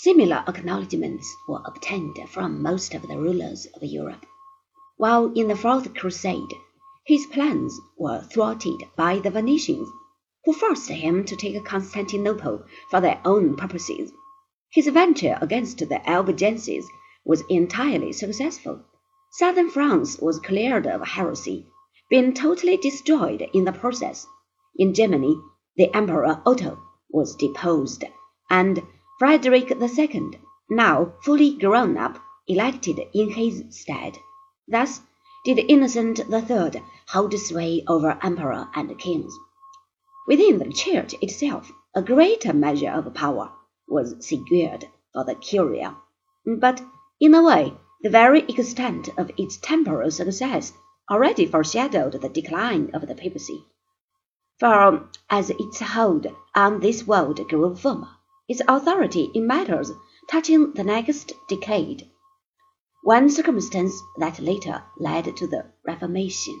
Similar acknowledgments were obtained from most of the rulers of Europe. While in the fourth crusade, his plans were thwarted by the Venetians, who forced him to take Constantinople for their own purposes. His venture against the Albigenses was entirely successful. Southern France was cleared of heresy, being totally destroyed in the process. In Germany, the Emperor Otto was deposed, and Frederick II, now fully grown up, elected in his stead. Thus did Innocent III hold sway over emperor and kings. Within the Church itself, a greater measure of power was secured for the Curia, but in a way the very extent of its temporal success already foreshadowed the decline of the papacy. For as its hold on this world grew firmer, its authority in matters touching the next decade, one circumstance that later led to the Reformation